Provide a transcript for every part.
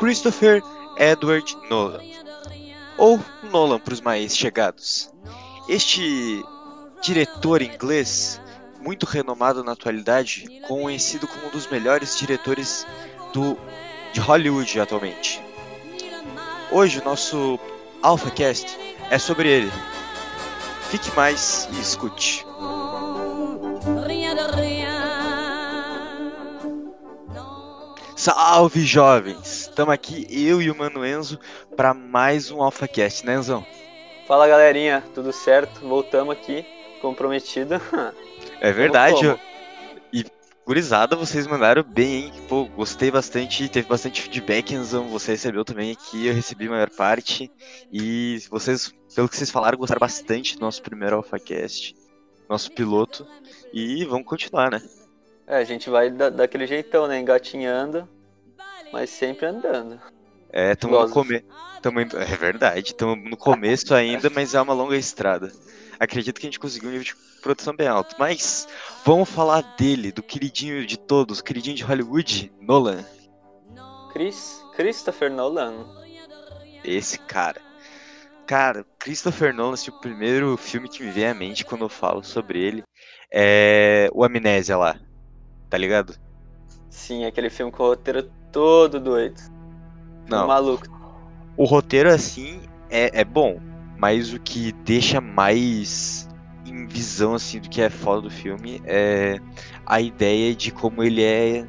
Christopher Edward Nolan, ou Nolan para os mais chegados. Este diretor inglês, muito renomado na atualidade, conhecido como um dos melhores diretores do, de Hollywood atualmente. Hoje o nosso AlphaCast é sobre ele. Fique mais e escute. Salve jovens! Estamos aqui, eu e o Mano Enzo, para mais um AlphaCast, né Enzão? Fala galerinha, tudo certo? Voltamos aqui, comprometido. É verdade. Gurizada, vocês mandaram bem, hein? Pô, gostei bastante, teve bastante feedback, Enzão, você recebeu também aqui, eu recebi a maior parte, e vocês, pelo que vocês falaram, gostaram bastante do nosso primeiro AlphaCast, nosso piloto, e vamos continuar, né? É, a gente vai da, daquele jeitão, né? Engatinhando, mas sempre andando. É, estamos no começo. É verdade, estamos no começo ainda, mas é uma longa estrada. Acredito que a gente conseguiu um nível de produção bem alto. Mas vamos falar dele, do queridinho de todos, queridinho de Hollywood, Nolan. Chris, Christopher Nolan. Esse cara. Cara, Christopher Nolan, assim, o primeiro filme que me vem à mente quando eu falo sobre ele é o Amnésia lá tá ligado? Sim, aquele filme com o roteiro todo doido. Não. Maluco. O roteiro, assim, é, é bom, mas o que deixa mais em visão, assim, do que é foda do filme é a ideia de como ele é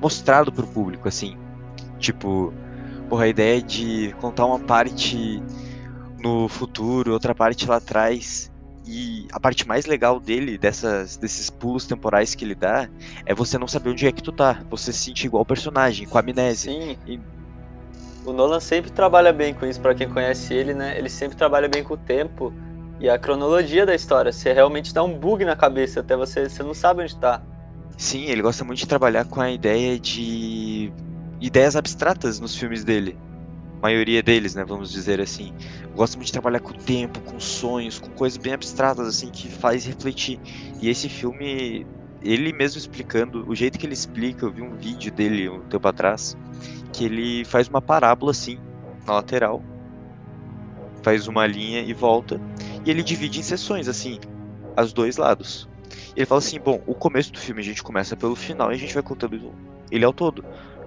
mostrado pro público, assim. Tipo, porra, a ideia de contar uma parte no futuro, outra parte lá atrás, e a parte mais legal dele, dessas, desses pulos temporais que ele dá, é você não saber onde é que tu tá. Você se sentir igual o personagem, com a amnésia. Sim. E... O Nolan sempre trabalha bem com isso, para quem conhece ele, né? Ele sempre trabalha bem com o tempo e a cronologia da história. Você realmente dá um bug na cabeça, até você, você não sabe onde tá. Sim, ele gosta muito de trabalhar com a ideia de ideias abstratas nos filmes dele maioria deles, né, vamos dizer assim. Gosta muito de trabalhar com o tempo, com sonhos, com coisas bem abstratas assim que faz refletir. E esse filme, ele mesmo explicando, o jeito que ele explica, eu vi um vídeo dele um tempo atrás, que ele faz uma parábola assim na lateral, faz uma linha e volta, e ele divide em sessões assim, os dois lados. Ele fala assim, bom, o começo do filme a gente começa pelo final e a gente vai contando ele ao todo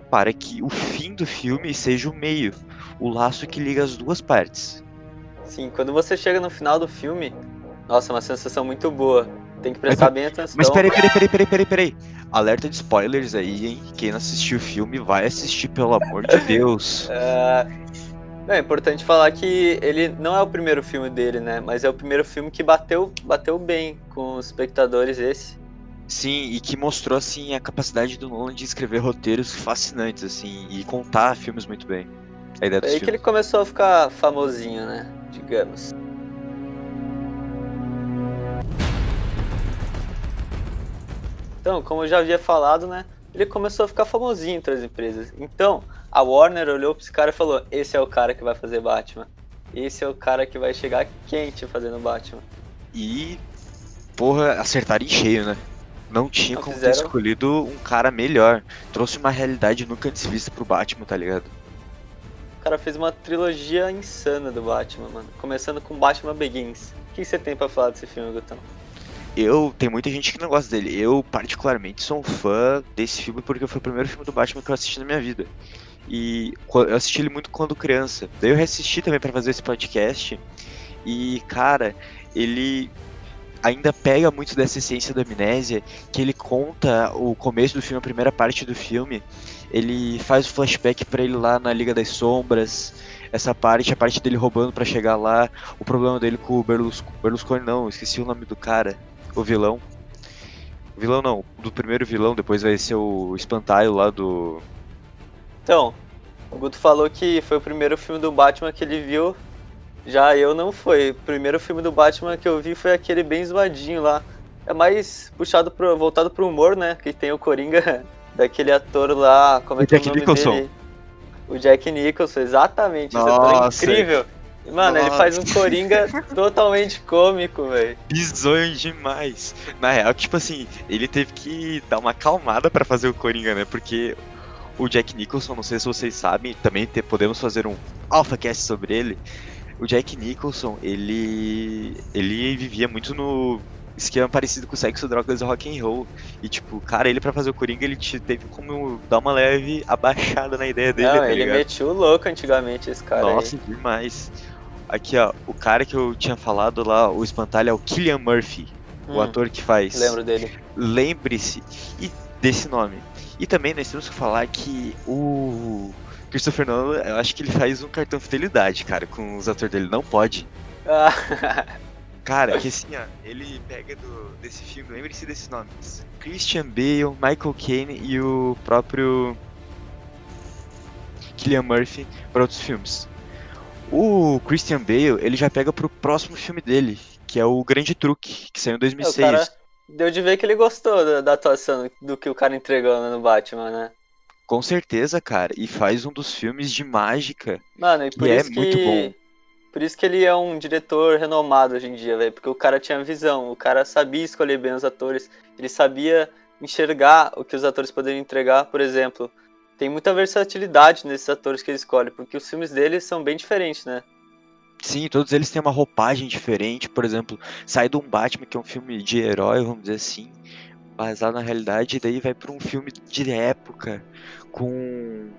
para que o fim do filme seja o meio, o laço que liga as duas partes. Sim, quando você chega no final do filme, nossa, é uma sensação muito boa. Tem que prestar bem atenção. Mas peraí, peraí, peraí, peraí, peraí, peraí. Alerta de spoilers aí, hein? Quem não assistiu o filme, vai assistir, pelo amor de Deus. é... é importante falar que ele não é o primeiro filme dele, né? Mas é o primeiro filme que bateu, bateu bem com os espectadores esse. Sim, e que mostrou assim a capacidade do Nolan de escrever roteiros fascinantes assim e contar filmes muito bem. A ideia é aí que ele começou a ficar famosinho, né? Digamos. Então, como eu já havia falado, né? Ele começou a ficar famosinho entre as empresas. Então, a Warner olhou para esse cara e falou: Esse é o cara que vai fazer Batman. Esse é o cara que vai chegar quente fazendo Batman. E, porra, acertar em cheio, né? Não tinha não como fizeram... ter escolhido um cara melhor. Trouxe uma realidade nunca antes vista pro Batman, tá ligado? O cara fez uma trilogia insana do Batman, mano. Começando com Batman Begins. O que você tem para falar desse filme, Gutão? Eu, tem muita gente que não gosta dele. Eu, particularmente, sou um fã desse filme porque foi o primeiro filme do Batman que eu assisti na minha vida. E eu assisti ele muito quando criança. Daí eu reassisti também para fazer esse podcast. E, cara, ele ainda pega muito dessa essência da amnésia, que ele conta o começo do filme, a primeira parte do filme, ele faz o flashback para ele lá na Liga das Sombras, essa parte, a parte dele roubando para chegar lá, o problema dele com o Berlusconi, Berlusconi não, esqueci o nome do cara, o vilão. O vilão não, do primeiro vilão, depois vai ser o espantalho lá do... Então, o Guto falou que foi o primeiro filme do Batman que ele viu já eu não foi. O primeiro filme do Batman que eu vi foi aquele bem zoadinho lá. É mais puxado pro, voltado pro humor, né? Que tem o Coringa daquele ator lá. Como é que é o nome Nicholson. dele? O Jack Nicholson, exatamente. Nossa. Esse ator é incrível. Mano, ele faz um Coringa totalmente cômico, velho. Bizonho demais. Na real, tipo assim, ele teve que dar uma acalmada pra fazer o Coringa, né? Porque o Jack Nicholson, não sei se vocês sabem, também te, podemos fazer um AlphaCast sobre ele. O Jack Nicholson, ele ele vivia muito no esquema parecido com sexo, drogas e rock and roll. E tipo, cara, ele para fazer o Coringa, ele teve como dar uma leve abaixada na ideia dele, Não, tá ele ligado? metia o louco antigamente, esse cara Nossa, aí. demais. Aqui, ó, o cara que eu tinha falado lá, o espantalho é o Killian Murphy, o Hum, ator que faz. Lembro dele. Lembre-se desse nome. E também nós temos que falar que o Christopher Nolan, eu acho que ele faz um cartão fidelidade, cara, com os atores dele. Não pode. Ah, Cara, que assim, ó, ele pega do, desse filme, lembre-se desses nomes: Christian Bale, Michael Caine e o próprio Killian Murphy para outros filmes. O Christian Bale, ele já pega pro próximo filme dele, que é o Grande Truque, que saiu em o 2006. cara deu de ver que ele gostou da, da atuação do que o cara entregou no Batman, né? Com certeza, cara, e faz um dos filmes de mágica. Mano, e por é isso que. muito bom. Por isso que ele é um diretor renomado hoje em dia, velho. Porque o cara tinha visão, o cara sabia escolher bem os atores, ele sabia enxergar o que os atores poderiam entregar, por exemplo. Tem muita versatilidade nesses atores que ele escolhe, porque os filmes dele são bem diferentes, né? Sim, todos eles têm uma roupagem diferente. Por exemplo, sai de um Batman, que é um filme de herói, vamos dizer assim, baseado na realidade, e daí vai para um filme de época, com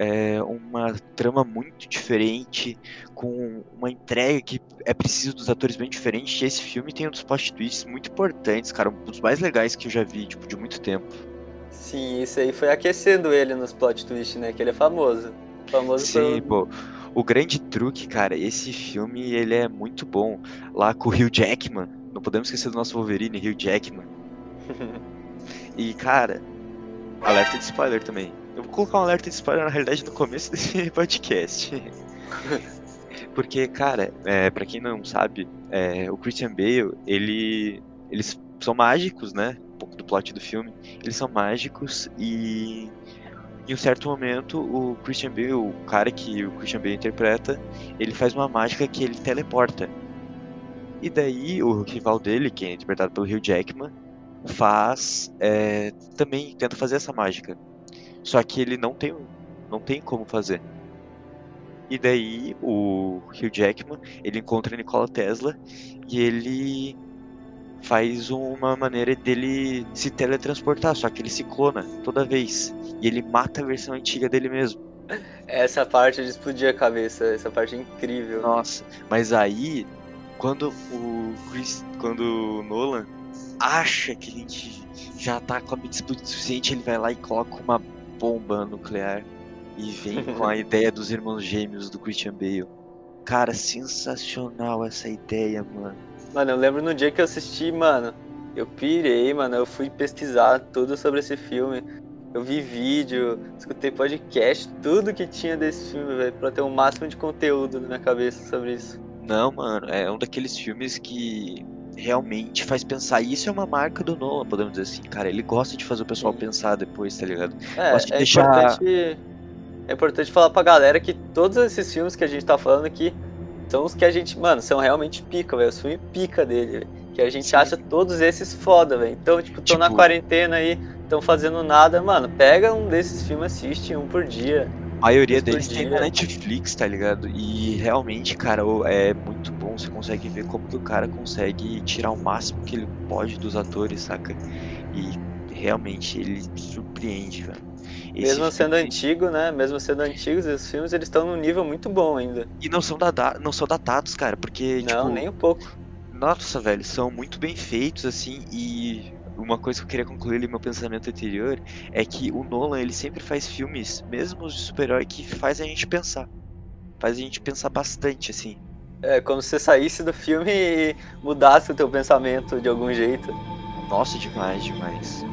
é, uma trama muito diferente, com uma entrega que é preciso dos atores bem diferentes. E esse filme tem um dos plot twists muito importantes, cara, um dos mais legais que eu já vi, tipo, de muito tempo. Sim, isso aí foi aquecendo ele nos plot twist, né? Que ele é famoso. Famoso Sim, pelo... pô. O grande truque, cara, esse filme ele é muito bom. Lá com o Hugh Jackman, não podemos esquecer do nosso Wolverine, Hugh Jackman. E, cara, alerta de spoiler também. Eu vou colocar um alerta de spoiler na realidade no começo desse podcast. Porque, cara, é, para quem não sabe, é, o Christian Bale, ele, eles são mágicos, né? Um pouco do plot do filme. Eles são mágicos e em um certo momento o Christian Bale, o cara que o Christian Bale interpreta, ele faz uma mágica que ele teleporta. E daí o rival dele, que é interpretado pelo Hugh Jackman, faz é, também tenta fazer essa mágica. Só que ele não tem não tem como fazer. E daí o Hugh Jackman, ele encontra Nikola Tesla e ele faz uma maneira dele se teletransportar, só que ele se clona toda vez. E ele mata a versão antiga dele mesmo. Essa parte de explodir a cabeça, essa parte é incrível. Nossa, mas aí quando o Chris, quando o Nolan acha que a gente já tá com a mente explodida o suficiente, ele vai lá e coloca uma bomba nuclear e vem com a ideia dos irmãos gêmeos do Christian Bale. Cara, sensacional essa ideia, mano. Mano, eu lembro no dia que eu assisti, mano, eu pirei, mano, eu fui pesquisar tudo sobre esse filme. Eu vi vídeo, escutei podcast, tudo que tinha desse filme, velho, pra ter o máximo de conteúdo na minha cabeça sobre isso. Não, mano, é um daqueles filmes que realmente faz pensar. E isso é uma marca do Nolan, podemos dizer assim, cara. Ele gosta de fazer o pessoal Sim. pensar depois, tá ligado? É, Gosto de é deixar- importante. É importante falar pra galera que todos esses filmes que a gente tá falando aqui são os que a gente, mano, são realmente pica, velho. Os filmes pica dele, velho. Que a gente Sim. acha todos esses foda, velho. Então, tipo, tô na Tipo- quarentena aí, tão fazendo nada, mano. Pega um desses filmes, assiste um por dia. A maioria deles tem na dia- Netflix, tá ligado? E realmente, cara, é muito bom. Você consegue ver como que o cara consegue tirar o máximo que ele pode dos atores, saca? E realmente ele surpreende, velho. Esse Mesmo sendo filme- antigo, né? Mesmo sendo antigos, esses filmes eles estão num nível muito bom ainda. E não são, dada... não são datados, cara, porque, Não, tipo, nem um pouco. Nossa, velho, são muito bem feitos, assim, e uma coisa que eu queria concluir ali meu pensamento anterior é que o Nolan, ele sempre faz filmes, mesmo os de super-herói, que faz a gente pensar. Faz a gente pensar bastante, assim. É como se você saísse do filme e mudasse o teu pensamento de algum jeito. Nossa, demais, demais.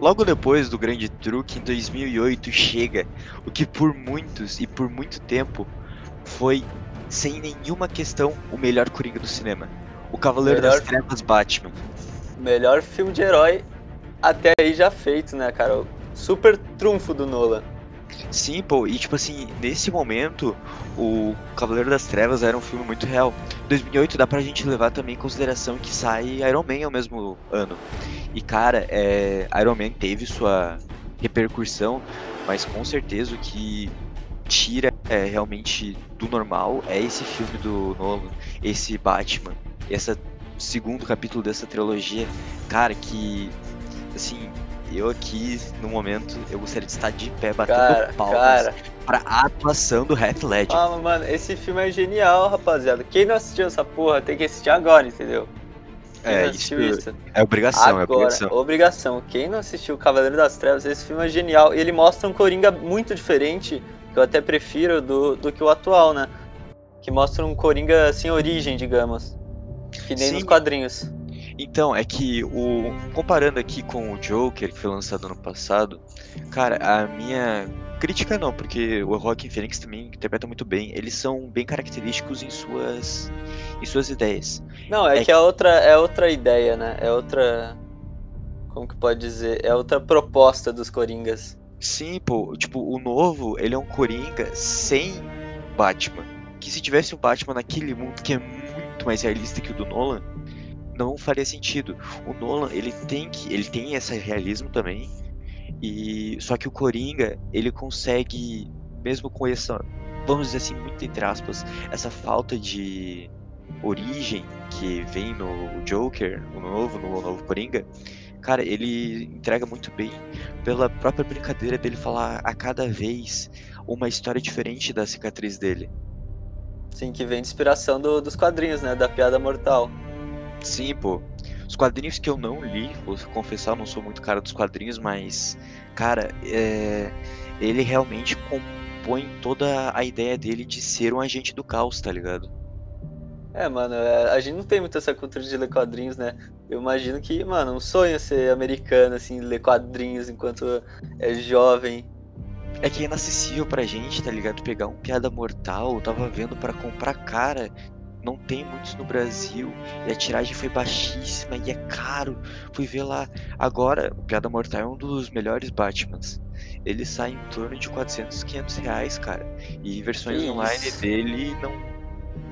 Logo depois do grande truque, em 2008, chega o que por muitos e por muito tempo foi, sem nenhuma questão, o melhor Coringa do cinema. O Cavaleiro das Melhor- Trevas Batman. Melhor filme de herói até aí já feito, né, cara? Super trunfo do Nolan. Sim, pô, e tipo assim, nesse momento, o Cavaleiro das Trevas era um filme muito real. 2008 dá pra gente levar também em consideração que sai Iron Man ao mesmo ano. E cara, é, Iron Man teve sua repercussão, mas com certeza o que tira é, realmente do normal é esse filme do Nolan, esse Batman, esse segundo capítulo dessa trilogia, cara, que assim, eu aqui, no momento, eu gostaria de estar de pé batendo Cara, palmas cara. pra atuação do Heath Ledger. Ah, mano, esse filme é genial, rapaziada. Quem não assistiu essa porra tem que assistir agora, entendeu? Quem é, isso assistiu é obrigação, é Agora, obrigação. obrigação. Quem não assistiu Cavaleiro das Trevas, esse filme é genial. Ele mostra um Coringa muito diferente, que eu até prefiro, do, do que o atual, né? Que mostra um Coringa sem origem, digamos. Que nem Sim. nos quadrinhos. Então, é que o comparando aqui com o Joker, que foi lançado ano passado, cara, a minha crítica não, porque o Joaquin Phoenix também interpreta muito bem. Eles são bem característicos em suas em suas ideias. Não, é, É que é outra, é outra ideia, né? É outra. Como que pode dizer? É outra proposta dos Coringas. Sim, pô, tipo, o novo, ele é um Coringa sem Batman. Que se tivesse o Batman naquele mundo que é muito mais realista que o do Nolan, não faria sentido. O Nolan, ele tem que, ele tem esse realismo também. E só que o Coringa, ele consegue mesmo com essa, vamos dizer assim, muito entre aspas, essa falta de origem que vem no Joker, o novo, no novo Coringa, cara, ele entrega muito bem pela própria brincadeira dele falar a cada vez uma história diferente da cicatriz dele. Sim, que vem de inspiração do- dos quadrinhos, né? Da piada mortal. Sim, pô. Os quadrinhos que eu não li, vou confessar, eu não sou muito cara dos quadrinhos, mas, cara, é... ele realmente compõe toda a ideia dele de ser um agente do caos, tá ligado? É, mano, é, a gente não tem muito essa cultura de ler quadrinhos, né? Eu imagino que, mano, um sonho é ser americano, assim, ler quadrinhos enquanto é jovem. É que é inacessível pra gente, tá ligado? Pegar um piada mortal, eu tava vendo pra comprar cara, não tem muitos no Brasil, e a tiragem foi baixíssima e é caro. Fui ver lá. Agora, o Piada Mortal é um dos melhores Batmans. Ele sai em torno de 400, 500 reais, cara. E versões Que online isso? dele não,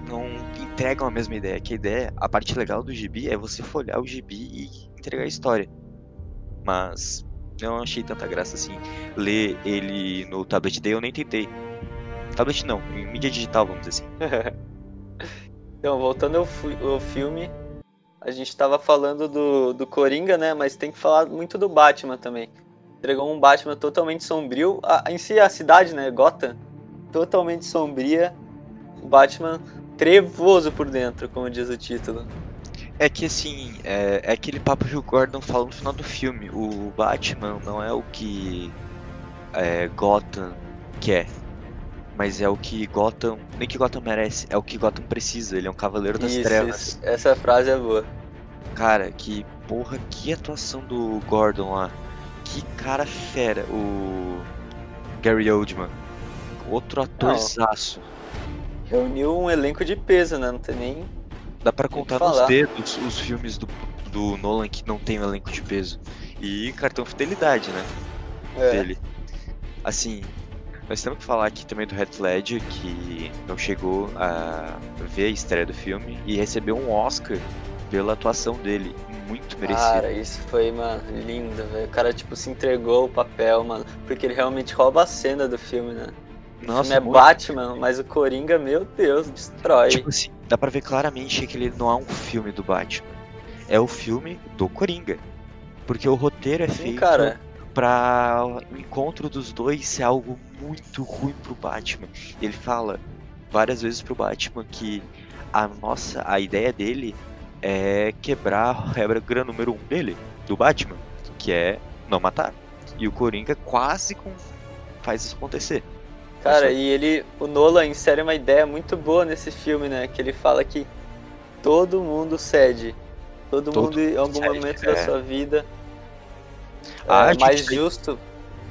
não entregam a mesma ideia. Que a ideia, a parte legal do gibi é você folhear o gibi e entregar a história. Mas eu não achei tanta graça assim. Ler ele no tablet daí eu nem tentei. Tablet não, em mídia digital, vamos dizer assim. Então, voltando ao, ao filme, a gente tava falando do, do Coringa, né? Mas tem que falar muito do Batman também. Entregou um Batman totalmente sombrio. A- em si, a cidade, né? Gotham, totalmente sombria. O Batman trevoso por dentro, como diz o título. É que assim, é, é aquele papo que o Gordon fala no final do filme. O Batman não é o que é, Gotham quer. Mas é o que Gotham. Nem que Gotham merece, é o que Gotham precisa. Ele é um cavaleiro das Isso, trevas. isso. Essa frase é boa. Cara, que porra, que atuação do Gordon lá. Que cara fera, o Gary Oldman. Outro atorzaço. Reuniu um elenco de peso, né? Não tem nem. Dá pra contar nos dedos os filmes do, do Nolan que não tem um elenco de peso. E cartão fidelidade, né? É. Dele. Assim, nós temos que falar aqui também do Heath Ledger, que não chegou a ver a estreia do filme e recebeu um Oscar pela atuação dele. Muito merecido. Cara, isso foi, mano, lindo, velho. O cara, tipo, se entregou o papel, mano. Porque ele realmente rouba a cena do filme, né? O Nossa, filme é muito. Batman, mas o Coringa, meu Deus, destrói. Tipo assim, dá pra ver claramente que ele não é um filme do Batman. É o filme do Coringa. Porque o roteiro é Sim, feito cara. Pra o encontro dos dois ser algo muito ruim pro Batman. Ele fala várias vezes pro Batman que a nossa, a ideia dele é quebrar a regra número um dele, do Batman, que é não matar. E o Coringa quase com- faz isso acontecer. Cara, e ele, o Nolan insere uma ideia muito boa nesse filme, né? Que ele fala que todo mundo cede. Todo, Todo mundo, em algum cede, momento da é. sua vida, Ah, é, mais tem- justo,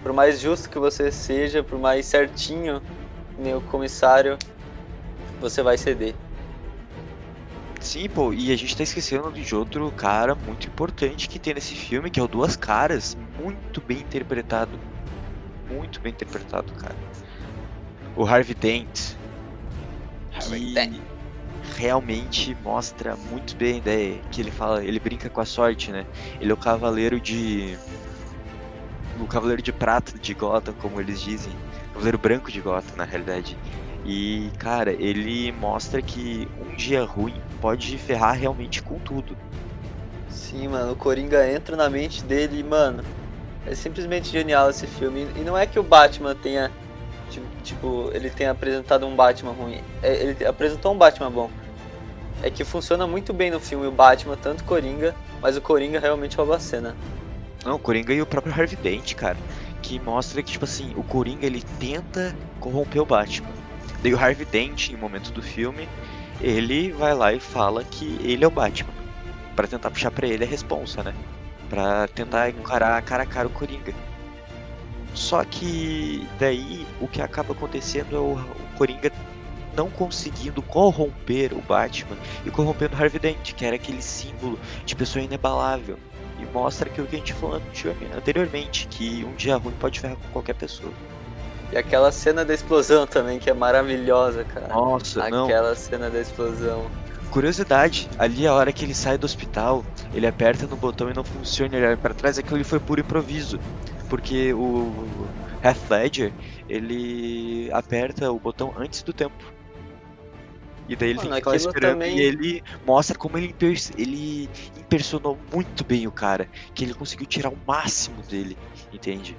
por mais justo que você seja, por mais certinho, o comissário, você vai ceder. Sim, pô, e a gente tá esquecendo de outro cara muito importante que tem nesse filme, que é o Duas Caras, muito bem interpretado. Muito bem interpretado, cara. O Harvey Dent. Harvey que Dent. realmente mostra muito bem a ideia. Que ele fala, ele brinca com a sorte, né? Ele é o cavaleiro de. O cavaleiro de prata de Gotham, como eles dizem. Cavaleiro branco de Gotham, na realidade. E, cara, ele mostra que um dia ruim pode ferrar realmente com tudo. Sim, mano, o Coringa entra na mente dele e, mano, é simplesmente genial esse filme. E não é que o Batman tenha, ti- tipo, ele tenha apresentado um Batman ruim. É, Ele apresentou um Batman bom. É que funciona muito bem no filme o Batman, tanto Coringa, mas o Coringa realmente rouba a cena. Não, o Coringa e o próprio Harvey Dent, cara. Que mostra que, tipo assim, o Coringa ele tenta corromper o Batman. Daí o Harvey Dent, em um momento do filme, ele vai lá e fala que ele é o Batman. Pra tentar puxar pra ele a responsa, né? Pra tentar encarar cara a cara o Coringa. Só que daí o que acaba acontecendo é o, o Coringa não conseguindo corromper o Batman e corrompendo o Harvey Dent, que era aquele símbolo de pessoa inabalável. E mostra aquilo que a gente falou anteriormente- que um dia ruim pode ferrar com qualquer pessoa. E aquela cena da explosão também, que é maravilhosa, cara. Nossa, não. Aquela cena da explosão. Curiosidade, ali a hora que ele sai do hospital, ele aperta no botão e não funciona, ele olha pra trás, aquilo ali foi puro improviso. Porque o Heath Ledger, ele aperta o botão antes do tempo. E daí ele Mano, fica lá esperando também- e ele mostra como ele, ele impersonou muito bem o cara. Que ele conseguiu tirar o máximo dele, entende?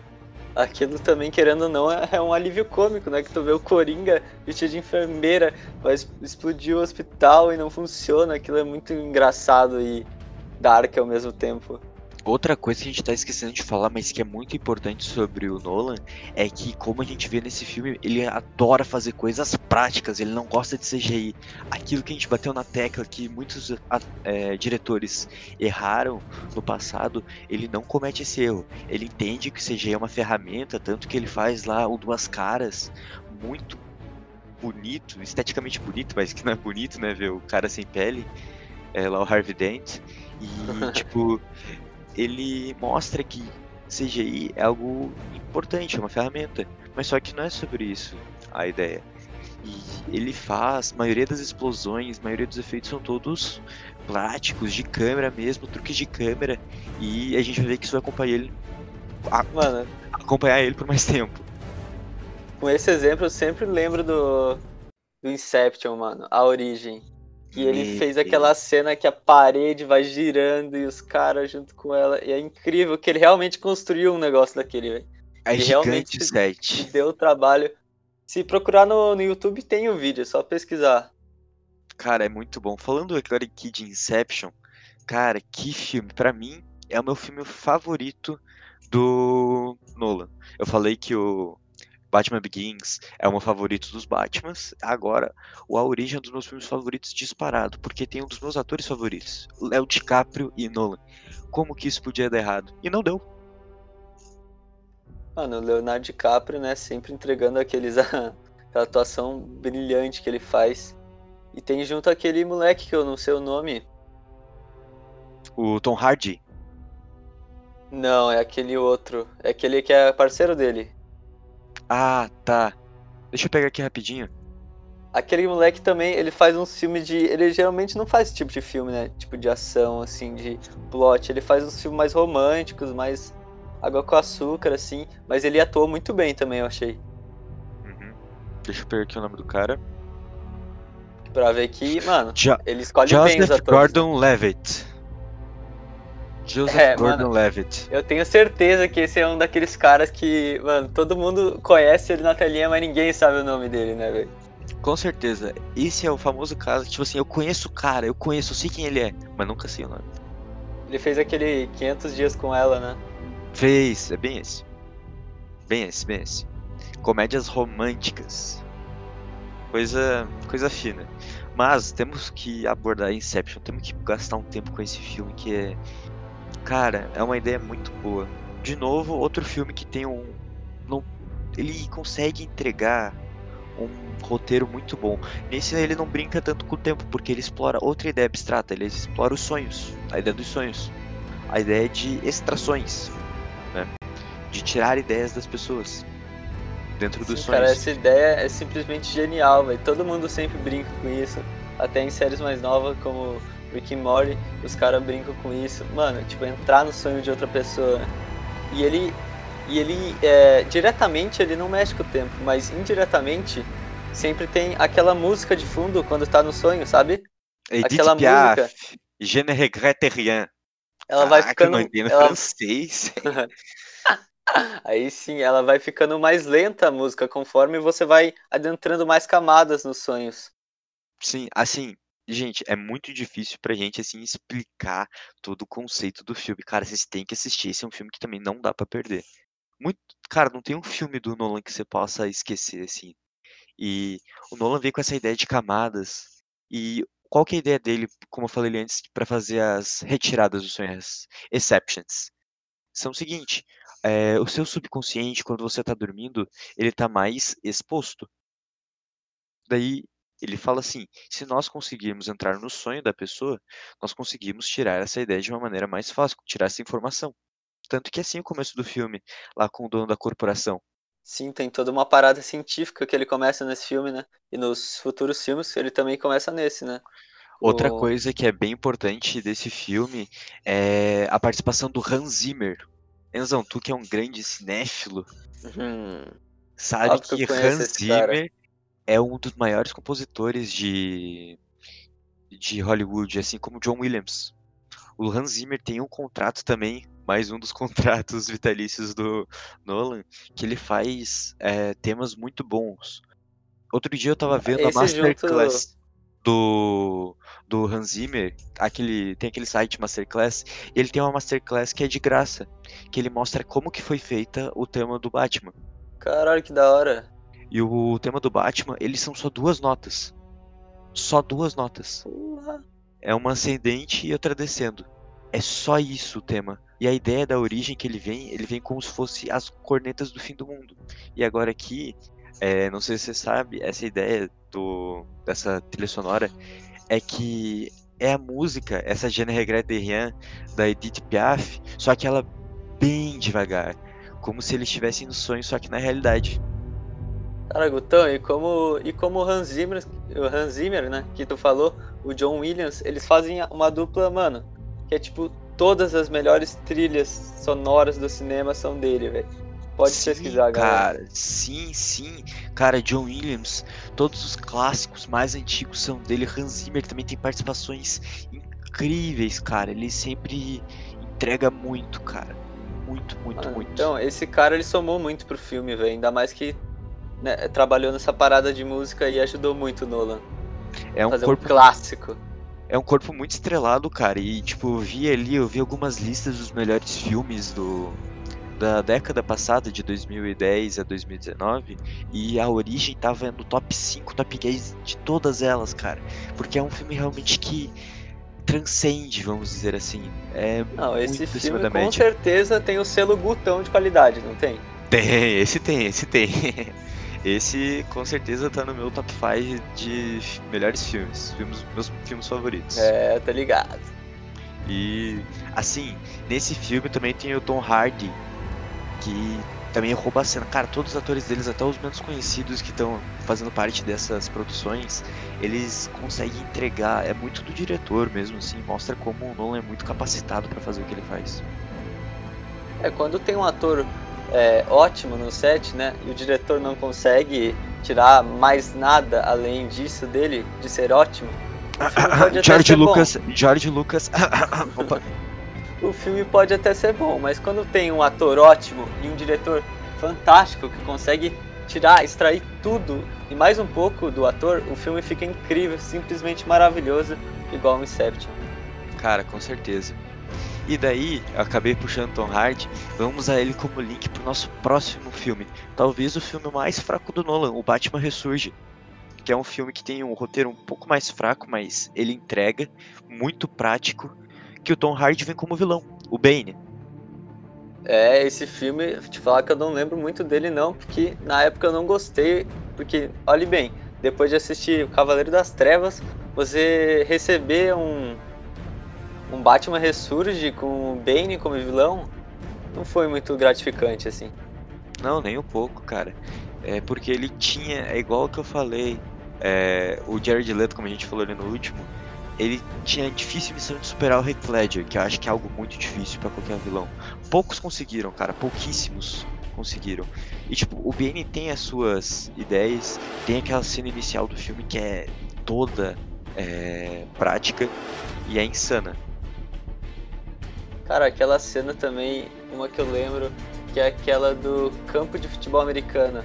Aquilo também, querendo ou não, é é um alívio cômico, né? Que tu vê o Coringa vestido de enfermeira, vai explodir o hospital e não funciona. Aquilo é muito engraçado e dark ao mesmo tempo. Outra coisa que a gente tá esquecendo de falar, mas que é muito importante sobre o Nolan, é que, como a gente vê nesse filme, ele adora fazer coisas práticas, ele não gosta de CGI. Aquilo que a gente bateu na tecla, que muitos é, diretores erraram no passado, ele não comete esse erro. Ele entende que o CGI é uma ferramenta, tanto que ele faz lá o Duas Caras, muito bonito, esteticamente bonito, mas que não é bonito, né, ver o cara sem pele, é lá o Harvey Dent. E, tipo, ele mostra que CGI é algo importante, é uma ferramenta. Mas só que não é sobre isso a ideia. E ele faz, a maioria das explosões, a maioria dos efeitos são todos práticos, de câmera mesmo, truques de câmera. E a gente vai ver que isso vai acompanhar ele, a- Mano, acompanhar ele por mais tempo. com esse exemplo eu sempre lembro do, do Inception, mano, a origem. Que ele Meu fez aquela cena que a parede vai girando e os caras junto com ela. E é incrível que ele realmente construiu um negócio daquele, velho. É E gigante realmente set. Deu o trabalho. Se procurar no, no YouTube tem o vídeo, é só pesquisar. Cara, é muito bom. Falando agora aqui de Inception, cara, que filme. Pra mim, é o meu filme favorito do Nolan. Eu falei que o Batman Begins é o meu favorito dos Batmans. Agora, o A Origem é um dos meus filmes favoritos disparado, porque tem um dos meus atores favoritos, Léo DiCaprio e Nolan. Como que isso podia dar errado? E não deu. Mano, o Leonardo DiCaprio, né, sempre entregando aqueles aquela atuação brilhante que ele faz. E tem junto aquele moleque que eu não sei o nome. O Tom Hardy. Não, é aquele outro. É aquele que é parceiro dele. Ah, tá. Deixa eu pegar aqui rapidinho. Aquele moleque também, ele faz uns filmes de. Ele geralmente não faz esse tipo de filme, né? Tipo de ação, assim, de plot. Ele faz uns filmes mais românticos, mais água com açúcar, assim. Mas ele atua muito bem também, eu achei. Uhum. Deixa eu pegar aqui o nome do cara. Pra ver que, mano, Jo- ele escolhe bem os Joseph atores. Gordon Levitt. Joseph É, Gordon mano. Levitt. Eu tenho certeza que esse é um daqueles caras que, mano, todo mundo conhece ele na telinha, mas ninguém sabe o nome dele, né, velho? Com certeza. Esse é o famoso caso que, tipo assim, eu conheço o cara, eu conheço, eu sei quem ele é, mas nunca sei o nome. Ele fez aquele 500 dias com ela, né? Fez, é bem esse. Bem esse, bem esse. Comédias românticas. Coisa, coisa fina. Mas temos que abordar Inception, temos que gastar um tempo com esse filme que é. Cara, é uma ideia muito boa. De novo, outro filme que tem um. Não, ele consegue entregar um roteiro muito bom. Nesse ele não brinca tanto com o tempo, porque ele explora outra ideia abstrata, ele explora os sonhos, a ideia dos sonhos, a ideia de extrações, né? De tirar ideias das pessoas dentro dos Sim, sonhos. cara, essa ideia é simplesmente genial, velho. Todo mundo sempre brinca com isso. Até em séries mais novas, como Rick and Morty, os caras brincam com isso. Mano, tipo, entrar no sonho de outra pessoa. E ele. E ele, é, diretamente, ele não mexe com o tempo, mas indiretamente, sempre tem aquela música de fundo quando tá no sonho, sabe? Edith aquela Piaf, música. Je ne regrette rien. Ela vai Caraca, ficando. entendo ela- francês. Aí sim, ela vai ficando mais lenta a música, conforme você vai adentrando mais camadas nos sonhos. Sim, assim, gente, é muito difícil pra gente, assim, explicar todo o conceito do filme. Cara, vocês têm que assistir. Esse é um filme que também não dá pra perder. Muito, cara, não tem um filme do Nolan que você possa esquecer, assim. E o Nolan veio com essa ideia de camadas. E qual que é a ideia dele, como eu falei antes, pra fazer as retiradas dos sonhos, exceptions? São o seguinte, é, o seu subconsciente, quando você tá dormindo, ele tá mais exposto. Daí ele fala assim: se nós conseguirmos entrar no sonho da pessoa, nós conseguimos tirar essa ideia de uma maneira mais fácil, tirar essa informação. Tanto que é assim o começo do filme, lá com o dono da corporação. Sim, tem toda uma parada científica que ele começa nesse filme, né? E nos futuros filmes ele também começa nesse, né? Outra O- coisa que é bem importante desse filme é a participação do Hans Zimmer. Enzão, tu que é um grande cinéfilo, Hum, sabe Óbvio que que Hans esse cara. É um dos maiores compositores de, de Hollywood, assim como John Williams. O Hans Zimmer tem um contrato também, mais um dos contratos vitalícios do Nolan, que ele faz é, temas muito bons. Outro dia eu tava vendo a Esse junto- Masterclass do, do Hans Zimmer, aquele, tem aquele site Masterclass, e ele tem uma Masterclass que é de graça, que ele mostra como que foi feita o tema do Batman. Caralho, que da hora. E o tema do Batman, eles são só duas notas. Só duas notas. É uma ascendente e outra descendo. É só isso o tema. E a ideia da origem que ele vem, ele vem como se fosse as cornetas do fim do mundo. E agora aqui, é, não sei se você sabe, essa ideia do, dessa trilha sonora é que é a música, essa Je ne regrette rien, da Edith Piaf, só que ela bem devagar. Como se eles estivessem no sonho, só que na realidade. Cara, Gutão, e como, e como o Hans Zimmer, o Hans Zimmer, né, que tu falou, o John Williams, eles fazem uma dupla, mano, que é tipo, todas as melhores trilhas sonoras do cinema são dele, velho. Pode Sim, pesquisar, galera. cara. Sim, sim. Cara, John Williams, todos os clássicos mais antigos são dele. Hans Zimmer também tem participações incríveis, cara. Ele sempre entrega muito, cara. Muito, muito, Mano, muito. Então, esse cara, ele somou muito pro filme, velho, ainda mais que né, trabalhou nessa parada de música e ajudou muito o Nolan. é um fazer corpo, um clássico. é um corpo muito estrelado, cara. E tipo, eu vi ali, eu vi algumas listas dos melhores filmes do da década passada, de 2010 a 2019, e a Origem tava no top 5, top 10 de todas elas, cara. Porque é um filme realmente que transcende, vamos dizer assim. É Não, esse filme com média. certeza tem o selo Gutão de qualidade, não tem? Tem, esse tem, esse tem. Esse com certeza tá no meu top 5 de melhores filmes, filmes meus filmes favoritos. É, tá ligado. E assim, nesse filme também tem o Tom Hardy, que também rouba a cena. Cara, todos os atores deles, até os menos conhecidos que estão fazendo parte dessas produções, eles conseguem entregar. É muito do diretor mesmo, assim, mostra como o Nolan é muito capacitado pra fazer o que ele faz. É, quando tem um ator é, ótimo no set, né, e o diretor não consegue tirar mais nada além disso dele, de ser ótimo, George bom. Lucas, George Lucas. O filme pode até ser bom, mas quando tem um ator ótimo e um diretor fantástico que consegue tirar, extrair tudo e mais um pouco do ator, o filme fica incrível, simplesmente maravilhoso, igual o Inception. Cara, com certeza. E daí, acabei puxando Tom Hardy, vamos usar ele como link pro nosso próximo filme. Talvez o filme mais fraco do Nolan, o Batman Ressurge. Que é um filme que tem um roteiro um pouco mais fraco, mas ele entrega, muito prático, que o Tom Hardy vem como vilão, o Bane. É, esse filme, te falar que eu não lembro muito dele não, porque na época eu não gostei Porque, olhe bem, depois de assistir Cavaleiro das Trevas, você receber um, um Batman Ressurge com o Bane como vilão, não foi muito gratificante, assim. Não, nem um pouco, cara. É porque ele tinha, é igual o que eu falei, é, o Jared Leto, como a gente falou ali no último, ele tinha a difícil missão de superar o Heath Ledger, que eu acho que é algo muito difícil para qualquer vilão. Poucos conseguiram, cara, pouquíssimos conseguiram. E tipo, o BN tem as suas ideias, tem aquela cena inicial do filme que é toda é, prática e é insana. Cara, aquela cena também, uma que eu lembro, que é aquela do campo de futebol americano.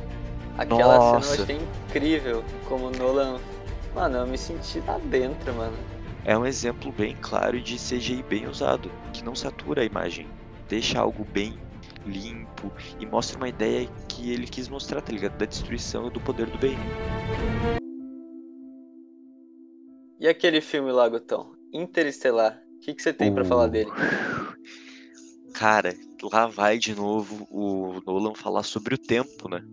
Aquela Nossa. cena eu achei incrível, como Nolan. Mano, eu me senti lá dentro, mano. É um exemplo bem claro de CGI bem usado, que não satura a imagem, deixa algo bem limpo e mostra uma ideia que ele quis mostrar, tá ligado? Da destruição e do poder do bem. E aquele filme lá, Gutão? Interestelar. O que, que você tem para falar dele? Cara, lá vai de novo o Nolan falar sobre o tempo, né?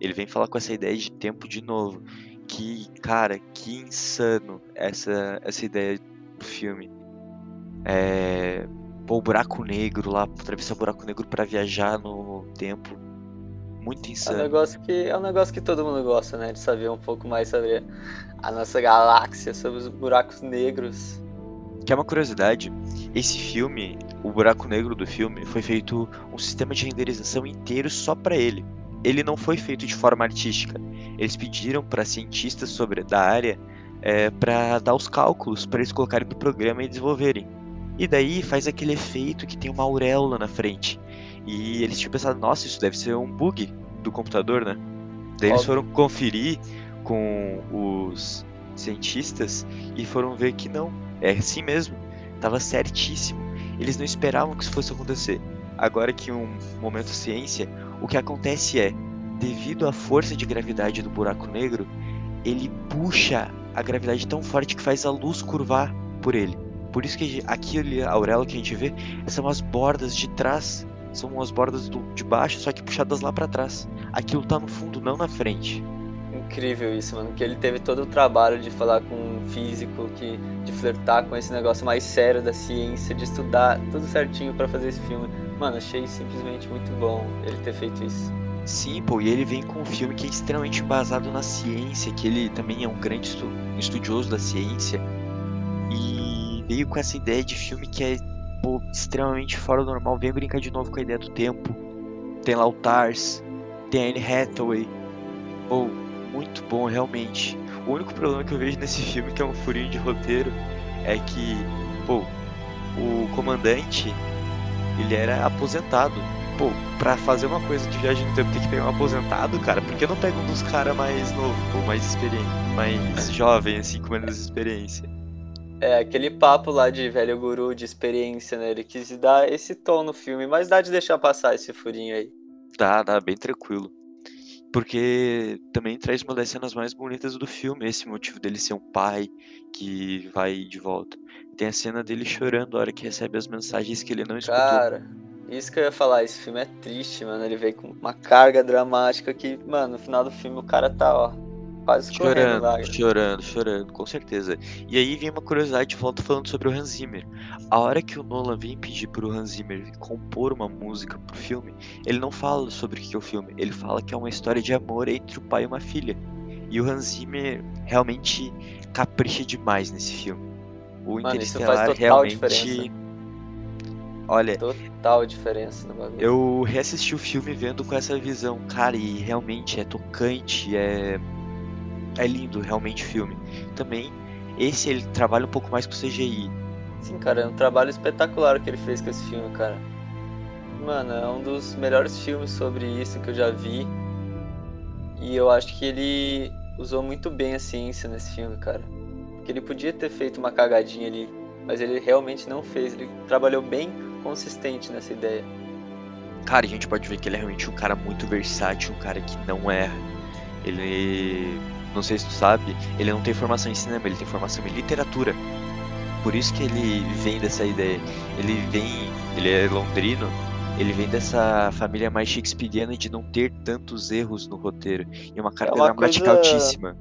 Ele vem falar com essa ideia de tempo de novo. Que, cara, que insano essa, essa ideia do filme. É, pô, o buraco negro lá, atravessar o buraco negro para viajar no tempo. Muito insano. É um, negócio que, é um negócio que todo mundo gosta, né? De saber um pouco mais sobre a nossa galáxia, sobre os buracos negros. Que é uma curiosidade, esse filme, o buraco negro do filme, foi feito um sistema de renderização inteiro só para ele. Ele não foi feito de forma artística. Eles pediram para cientistas sobre da área é, para dar os cálculos para eles colocarem no programa e desenvolverem. E daí faz aquele efeito que tem uma auréola na frente. E eles tinham pensado, nossa, isso deve ser um bug do computador, né? Daí eles foram conferir com os cientistas e foram ver que não, é assim mesmo, tava certíssimo. Eles não esperavam que isso fosse acontecer. Agora que um momento ciência, o que acontece é, devido à força de gravidade do buraco negro, ele puxa a gravidade tão forte que faz a luz curvar por ele. Por isso que aqui a auréola que a gente vê são as bordas de trás, são as bordas do, de baixo, só que puxadas lá para trás. Aquilo tá no fundo, não na frente. Incrível isso, mano. Que ele teve todo o trabalho de falar com um físico, que, de flertar com esse negócio mais sério da ciência, de estudar tudo certinho para fazer esse filme. Mano, achei simplesmente muito bom ele ter feito isso. Sim, pô, e ele vem com um filme que é extremamente embasado na ciência, que ele também é um grande estu estudioso da ciência. E veio com essa ideia de filme que é pô, extremamente fora do normal. Vem brincar de novo com a ideia do tempo. Tem lá o Tars, tem a Anne Hathaway. Pô, muito bom, realmente. O único problema que eu vejo nesse filme, que é um furinho de roteiro, é que, pô, o comandante, ele era aposentado. Pô, pra fazer uma coisa de viagem no tempo tem que pegar um aposentado, cara. Por que não pega um dos caras mais novo, pô, mais experiente, mais jovem, assim, com menos experiência? É, aquele papo lá de velho guru, de experiência, né? Ele quis dar esse tom no filme, mas dá de deixar passar esse furinho aí. Dá, dá, bem tranquilo. Porque também traz uma das cenas mais bonitas do filme, esse motivo dele ser um pai que vai de volta. Tem a cena dele chorando a hora que recebe as mensagens que ele não escutou. Cara, isso que eu ia falar, esse filme é triste, mano. Ele veio com uma carga dramática que, mano, no final do filme o cara tá, ó, quase chorando, lá. Chorando, chorando, com certeza. E aí vem uma curiosidade de volta falando sobre o Hans Zimmer. A hora que o Nolan vem pedir pro Hans Zimmer compor uma música pro filme, ele não fala sobre o que é o filme, ele fala que é uma história de amor entre o pai e uma filha. E o Hans Zimmer realmente capricha demais nesse filme. O Mano, Interestelar realmente. Diferença. Olha. Total diferença no bagulho. Eu reassisti o filme vendo com essa visão, cara, e realmente é tocante, é é lindo realmente o filme. Também, esse ele trabalha um pouco mais com CGI. Sim, cara, é um trabalho espetacular que ele fez com esse filme, cara. Mano, é um dos melhores filmes sobre isso que eu já vi. E eu acho que ele usou muito bem a ciência nesse filme, cara. Que ele podia ter feito uma cagadinha ali, mas ele realmente não fez. Ele trabalhou bem consistente nessa ideia. Cara, a gente pode ver que ele é realmente um cara muito versátil, um cara que não erra. Ele não sei se tu sabe, ele não tem formação em cinema, ele tem formação em literatura. Por isso que ele vem dessa ideia. Ele vem, ele é londrino Ele vem dessa família mais shakespeariana de não ter tantos erros no roteiro. E uma carga É uma dramática coisa- altíssima.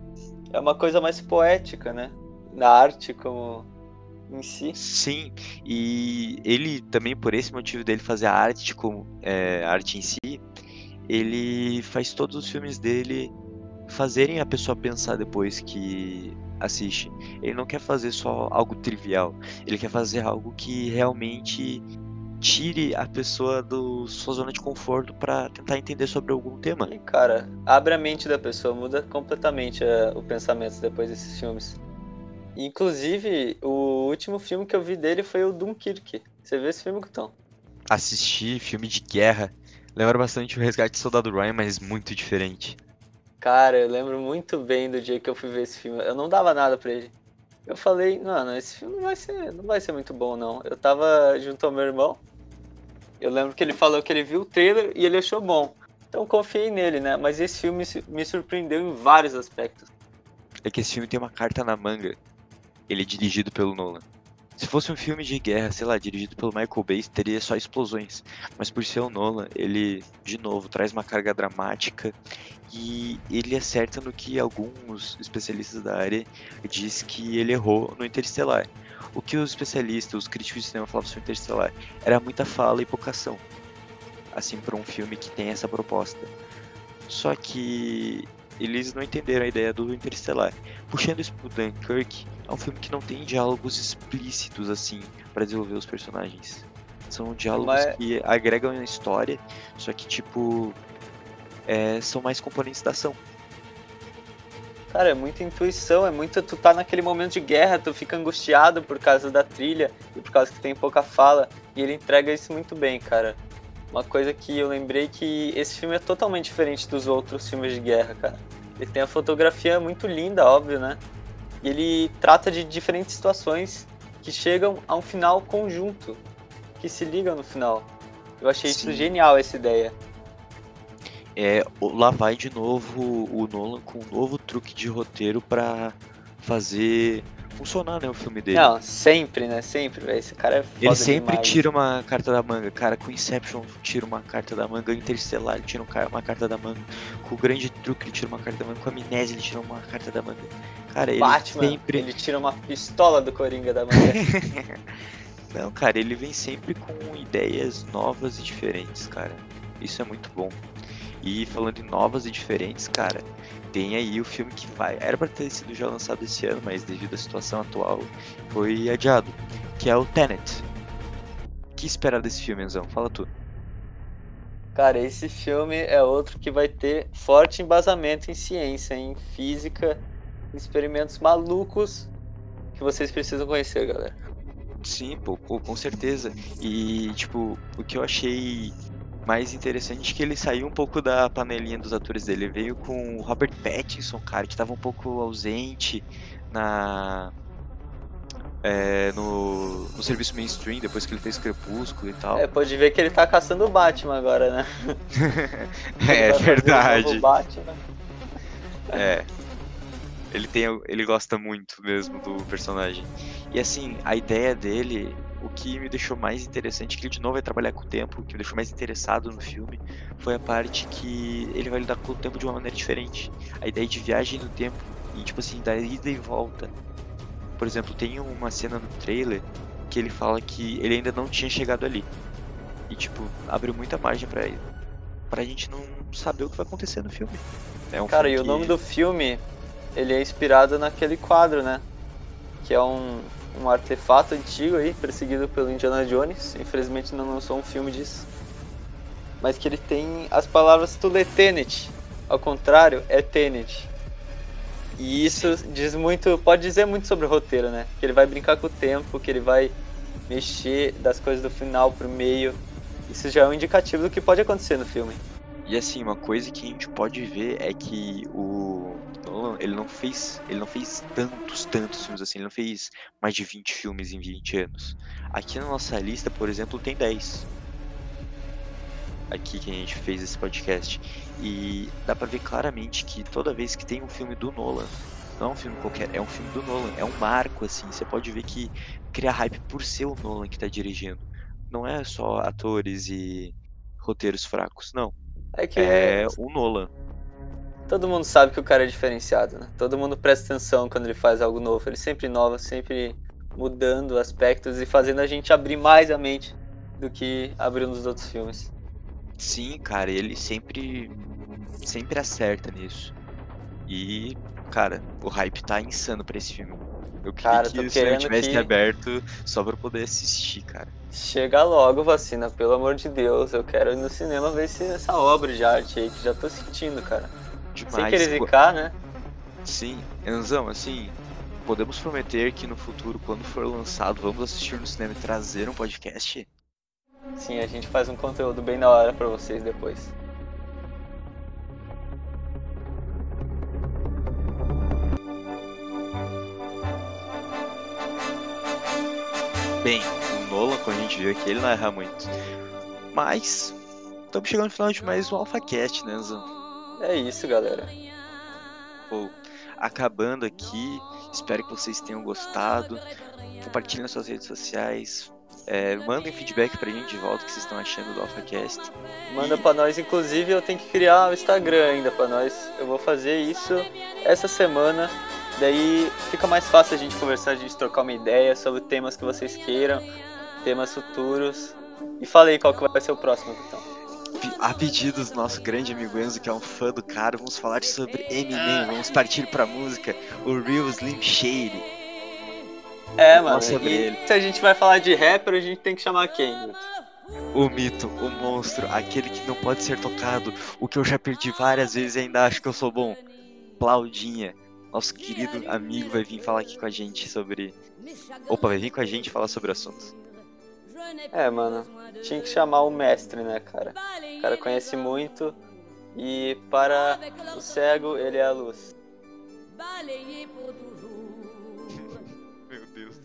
É uma coisa mais poética, né? Na arte como em si. Sim, e ele também, por esse motivo dele fazer a arte, como é, a arte em si, ele faz todos os filmes dele fazerem a pessoa pensar depois que assiste. Ele não quer fazer só algo trivial, ele quer fazer algo que realmente tire a pessoa do sua zona de conforto para tentar entender sobre algum tema. E, cara, abre a mente da pessoa, muda completamente eh, o pensamento depois desses filmes. Inclusive, o último filme que eu vi dele foi o Dunkirk. Você viu esse filme, Gutão? Assistir filme de guerra lembra bastante o Resgate do Soldado Ryan, mas muito diferente. Cara, eu lembro muito bem do dia que eu fui ver esse filme. Eu não dava nada pra ele. Eu falei, mano, esse filme não vai ser, não vai ser muito bom, não. Eu tava junto ao meu irmão. Eu lembro que ele falou que ele viu o trailer e ele achou bom. Então confiei nele, né? Mas esse filme me surpreendeu em vários aspectos. é que esse filme tem uma carta na manga. Ele é dirigido pelo Nolan. Se fosse um filme de guerra, sei lá, dirigido pelo Michael Bay, teria só explosões. Mas por ser o Nolan, ele, de novo, traz uma carga dramática e ele acerta no que alguns especialistas da área diz que ele errou no Interestelar. O que os especialistas, os críticos de cinema falavam sobre Interestelar era muita fala e pouca ação. Assim, para um filme que tem essa proposta. Só que eles não entenderam a ideia do Interestelar. Puxando isso pro Dunkirk, é um filme que não tem diálogos explícitos assim pra desenvolver os personagens. São diálogos que agregam na história, só que tipo é, são mais componentes da ação. Cara, é muita intuição, é muito. Tu tá naquele momento de guerra, tu fica angustiado por causa da trilha e por causa que tem pouca fala. E ele entrega isso muito bem, cara. Uma coisa que eu lembrei que esse filme é totalmente diferente dos outros filmes de guerra, cara. Ele tem a fotografia muito linda, óbvio, né? E ele trata de diferentes situações que chegam a um final conjunto, que se ligam no final. Eu achei isso Sim. genial, essa ideia. É, lá vai de novo o Nolan com um novo truque de roteiro pra fazer funcionar né, o filme dele. Não, sempre, né? Sempre, velho. Esse cara é foda Ele sempre demais. tira uma carta da manga, cara. Com Inception tira uma carta da manga, Interstellar ele tira um uma carta da manga, com o Grande Truque ele tira uma carta da manga, com a Amnésia ele tira uma carta da manga. Cara, ele Batman, sempre. ele tira uma pistola do Coringa da manga. Não, cara, ele vem sempre com ideias novas e diferentes, cara. Isso é muito bom. E falando em novas e diferentes, cara, tem aí o filme que vai. Era pra ter sido já lançado esse ano, mas devido à situação atual foi adiado. Que é o Tenet. O que esperar desse filme, Enzão? Fala tu. Cara, esse filme é outro que vai ter forte embasamento em ciência, em física, em experimentos malucos que vocês precisam conhecer, galera. Sim, pô, pô, com certeza. E, tipo, o que eu achei mais interessante que ele saiu um pouco da panelinha dos atores dele. Ele veio com o Robert Pattinson, cara, que tava um pouco ausente na. é, no, no serviço mainstream, depois que ele fez Crepúsculo e tal. É, pode ver que ele tá caçando o Batman agora, né? É, o verdade. Batman. É. Ele tem, ele gosta muito mesmo do personagem. E assim, a ideia dele, o que me deixou mais interessante, que ele de novo vai trabalhar com o tempo, o que me deixou mais interessado no filme, foi a parte que ele vai lidar com o tempo de uma maneira diferente. A ideia de viagem no tempo e tipo assim, da ida e volta. Por exemplo, tem uma cena no trailer que ele fala que ele ainda não tinha chegado ali. E tipo, abriu muita margem pra pra gente não saber o que vai acontecer no filme. É um Cara, e filme o que- nome do filme, ele é inspirado naquele quadro, né? Que é um, um artefato antigo aí, perseguido pelo Indiana Jones. Infelizmente não lançou um filme disso. Mas que ele tem as palavras le tenet. Ao contrário, é tenet. E isso diz muito, pode dizer muito sobre o roteiro, né? Que ele vai brincar com o tempo, que ele vai mexer das coisas do final pro meio. Isso já é um indicativo do que pode acontecer no filme. E assim, uma coisa que a gente pode ver é que o Nolan, ele não fez, ele não fez tantos, tantos filmes assim, ele não fez mais de 20 filmes em 20 anos. Aqui na nossa lista, por exemplo, tem 10. Aqui que a gente fez esse podcast. E dá pra ver claramente que toda vez que tem um filme do Nolan, não é um filme qualquer, é um filme do Nolan, é um marco assim, você pode ver que cria hype por ser o Nolan que tá dirigindo. Não é só atores e roteiros fracos. Não. É que É o Nolan. Todo mundo sabe que o cara é diferenciado, né? Todo mundo presta atenção quando ele faz algo novo. Ele sempre inova, sempre mudando aspectos e fazendo a gente abrir mais a mente do que abriu nos outros filmes. Sim, cara, ele sempre sempre acerta nisso. E, cara, o hype tá insano pra esse filme. Eu queria Cara, que o cinema querendo tivesse que- aberto só pra poder assistir, cara. Chega logo, vacina, pelo amor de Deus. Eu quero ir no cinema ver essa obra de arte aí que já tô sentindo, cara. Sem Demais. querer Pô, zicar, né? Sim, Enzão, assim, podemos prometer que no futuro, quando for lançado, vamos assistir no cinema e trazer um podcast? Sim, a gente faz um conteúdo bem da hora pra vocês depois. Bem, o Nolan, como a gente viu aqui, ele não erra muito. Mas, estamos chegando no final de mais um AlphaCast, né, Enzão? É isso, galera. Pô, acabando aqui, espero que vocês tenham gostado. Compartilhem nas suas redes sociais. É, mandem feedback pra gente de volta o que vocês estão achando do AlphaCast. Manda pra nós, inclusive eu tenho que criar o Instagram ainda pra nós. Eu vou fazer isso essa semana. Daí fica mais fácil a gente conversar, a gente trocar uma ideia sobre temas que vocês queiram, temas futuros. E falei qual que vai ser o próximo, então. A pedido do nosso grande amigo Enzo, que é um fã do cara, vamos falar sobre Eminem, vamos partir pra música, o Real Slim Shady. É, mano. sobre E ele. se a gente vai falar de rapper, a gente tem que chamar quem? Guto? O mito, o monstro, aquele que não pode ser tocado, o que eu já perdi várias vezes e ainda acho que eu sou bom. Claudinha, nosso querido amigo, vai vir falar aqui com a gente sobre. Opa, vai vir com a gente falar sobre o assunto. É, mano, tinha que chamar o mestre, né, cara? O cara conhece muito e para o cego ele é a luz. Meu Deus.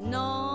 Je